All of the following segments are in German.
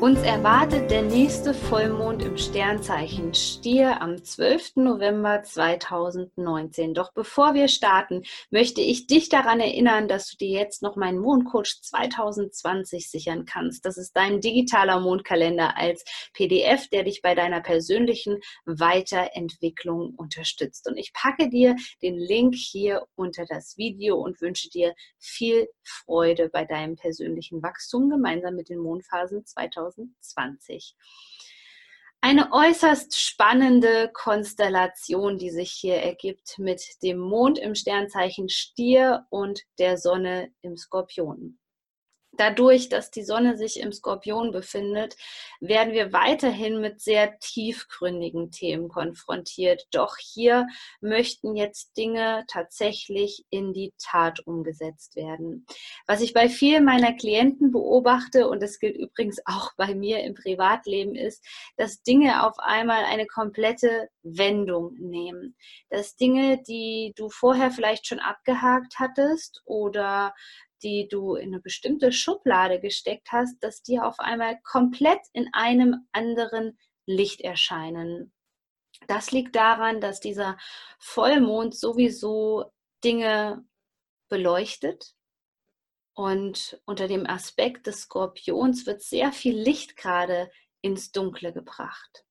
Uns erwartet der nächste Vollmond im Sternzeichen Stier am 12. November 2019. Doch bevor wir starten, möchte ich dich daran erinnern, dass du dir jetzt noch meinen Mondcoach 2020 sichern kannst. Das ist dein digitaler Mondkalender als PDF, der dich bei deiner persönlichen Weiterentwicklung unterstützt. Und ich packe dir den Link hier unter das Video und wünsche dir viel Freude bei deinem persönlichen Wachstum gemeinsam mit den Mondphasen 2020. 2020. Eine äußerst spannende Konstellation, die sich hier ergibt mit dem Mond im Sternzeichen Stier und der Sonne im Skorpion. Dadurch, dass die Sonne sich im Skorpion befindet, werden wir weiterhin mit sehr tiefgründigen Themen konfrontiert. Doch hier möchten jetzt Dinge tatsächlich in die Tat umgesetzt werden. Was ich bei vielen meiner Klienten beobachte, und das gilt übrigens auch bei mir im Privatleben, ist, dass Dinge auf einmal eine komplette Wendung nehmen. Dass Dinge, die du vorher vielleicht schon abgehakt hattest oder die du in eine bestimmte Schublade gesteckt hast, dass die auf einmal komplett in einem anderen Licht erscheinen. Das liegt daran, dass dieser Vollmond sowieso Dinge beleuchtet. Und unter dem Aspekt des Skorpions wird sehr viel Licht gerade ins Dunkle gebracht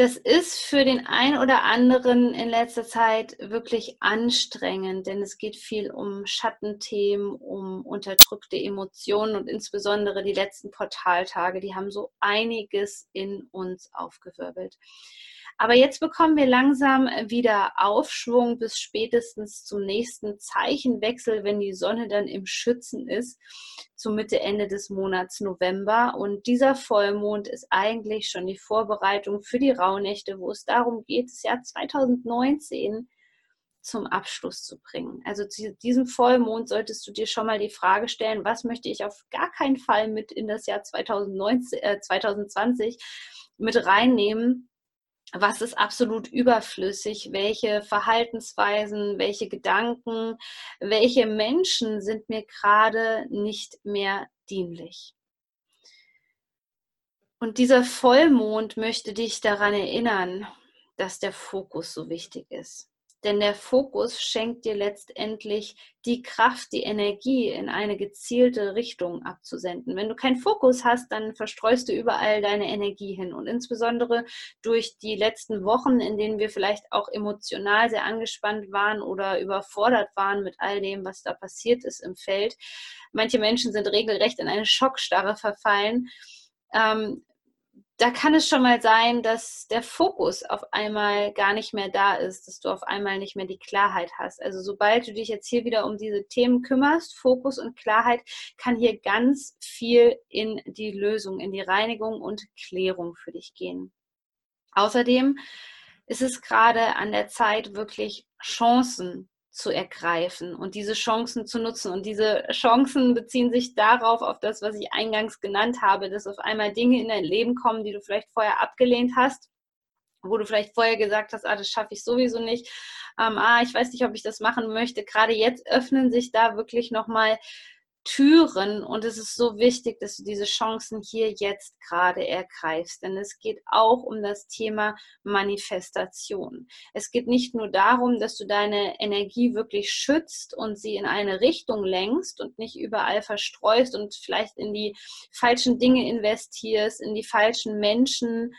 das ist für den einen oder anderen in letzter Zeit wirklich anstrengend, denn es geht viel um Schattenthemen, um unterdrückte Emotionen und insbesondere die letzten Portaltage, die haben so einiges in uns aufgewirbelt. Aber jetzt bekommen wir langsam wieder Aufschwung bis spätestens zum nächsten Zeichenwechsel, wenn die Sonne dann im Schützen ist, zur Mitte, Ende des Monats November. Und dieser Vollmond ist eigentlich schon die Vorbereitung für die Rauhnächte, wo es darum geht, das Jahr 2019 zum Abschluss zu bringen. Also zu diesem Vollmond solltest du dir schon mal die Frage stellen, was möchte ich auf gar keinen Fall mit in das Jahr 2019, äh, 2020 mit reinnehmen, was ist absolut überflüssig, welche Verhaltensweisen, welche Gedanken, welche Menschen sind mir gerade nicht mehr dienlich. Und dieser Vollmond möchte dich daran erinnern, dass der Fokus so wichtig ist. Denn der Fokus schenkt dir letztendlich die Kraft, die Energie in eine gezielte Richtung abzusenden. Wenn du keinen Fokus hast, dann verstreust du überall deine Energie hin. Und insbesondere durch die letzten Wochen, in denen wir vielleicht auch emotional sehr angespannt waren oder überfordert waren mit all dem, was da passiert ist im Feld. Manche Menschen sind regelrecht in eine Schockstarre verfallen. Ähm, da kann es schon mal sein, dass der Fokus auf einmal gar nicht mehr da ist, dass du auf einmal nicht mehr die Klarheit hast. Also sobald du dich jetzt hier wieder um diese Themen kümmerst, Fokus und Klarheit, kann hier ganz viel in die Lösung, in die Reinigung und Klärung für dich gehen. Außerdem ist es gerade an der Zeit, wirklich Chancen zu ergreifen und diese Chancen zu nutzen. Und diese Chancen beziehen sich darauf, auf das, was ich eingangs genannt habe, dass auf einmal Dinge in dein Leben kommen, die du vielleicht vorher abgelehnt hast, wo du vielleicht vorher gesagt hast, ah, das schaffe ich sowieso nicht, ähm, ah, ich weiß nicht, ob ich das machen möchte. Gerade jetzt öffnen sich da wirklich nochmal Türen und es ist so wichtig, dass du diese Chancen hier jetzt gerade ergreifst, denn es geht auch um das Thema Manifestation. Es geht nicht nur darum, dass du deine Energie wirklich schützt und sie in eine Richtung lenkst und nicht überall verstreust und vielleicht in die falschen Dinge investierst, in die falschen Menschen,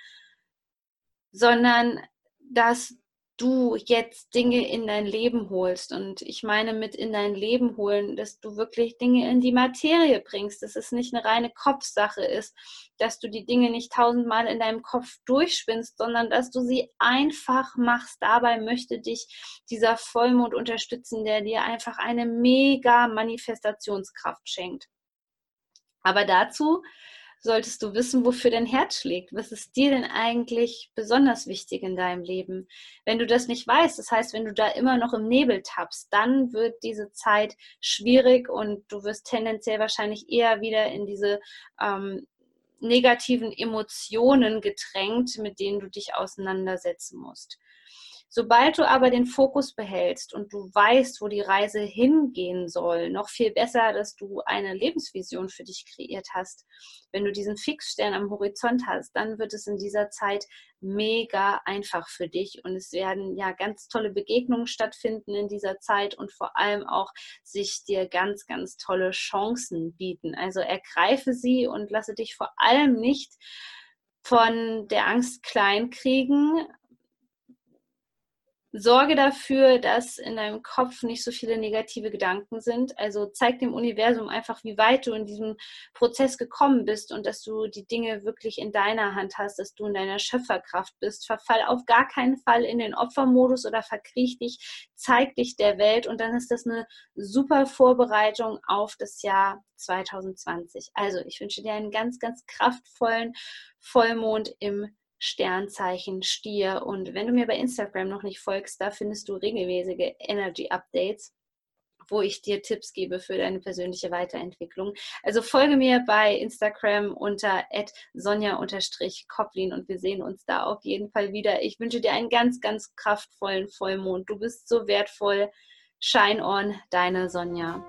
sondern dass du jetzt Dinge in dein Leben holst. Und ich meine mit in dein Leben holen, dass du wirklich Dinge in die Materie bringst, dass es nicht eine reine Kopfsache ist, dass du die Dinge nicht tausendmal in deinem Kopf durchspinnst, sondern dass du sie einfach machst. Dabei möchte dich dieser Vollmond unterstützen, der dir einfach eine mega Manifestationskraft schenkt. Aber dazu solltest du wissen, wofür dein Herz schlägt. Was ist dir denn eigentlich besonders wichtig in deinem Leben? Wenn du das nicht weißt, das heißt, wenn du da immer noch im Nebel tappst, dann wird diese Zeit schwierig und du wirst tendenziell wahrscheinlich eher wieder in diese ähm, negativen Emotionen gedrängt, mit denen du dich auseinandersetzen musst. Sobald du aber den Fokus behältst und du weißt, wo die Reise hingehen soll, noch viel besser, dass du eine Lebensvision für dich kreiert hast. Wenn du diesen Fixstern am Horizont hast, dann wird es in dieser Zeit mega einfach für dich und es werden ja ganz tolle Begegnungen stattfinden in dieser Zeit und vor allem auch sich dir ganz, ganz tolle Chancen bieten. Also ergreife sie und lasse dich vor allem nicht von der Angst kleinkriegen, Sorge dafür, dass in deinem Kopf nicht so viele negative Gedanken sind. Also zeig dem Universum einfach, wie weit du in diesem Prozess gekommen bist und dass du die Dinge wirklich in deiner Hand hast, dass du in deiner Schöpferkraft bist. Verfall auf gar keinen Fall in den Opfermodus oder verkriech dich, zeig dich der Welt und dann ist das eine super Vorbereitung auf das Jahr 2020. Also ich wünsche dir einen ganz, ganz kraftvollen Vollmond im Sternzeichen Stier. Und wenn du mir bei Instagram noch nicht folgst, da findest du regelmäßige Energy Updates wo ich dir Tipps gebe für deine persönliche Weiterentwicklung. Also folge mir bei Instagram unter sonja-koplin und wir sehen uns da auf jeden Fall wieder. Ich wünsche dir einen ganz, ganz kraftvollen Vollmond. Du bist so wertvoll. Shine on, deine Sonja.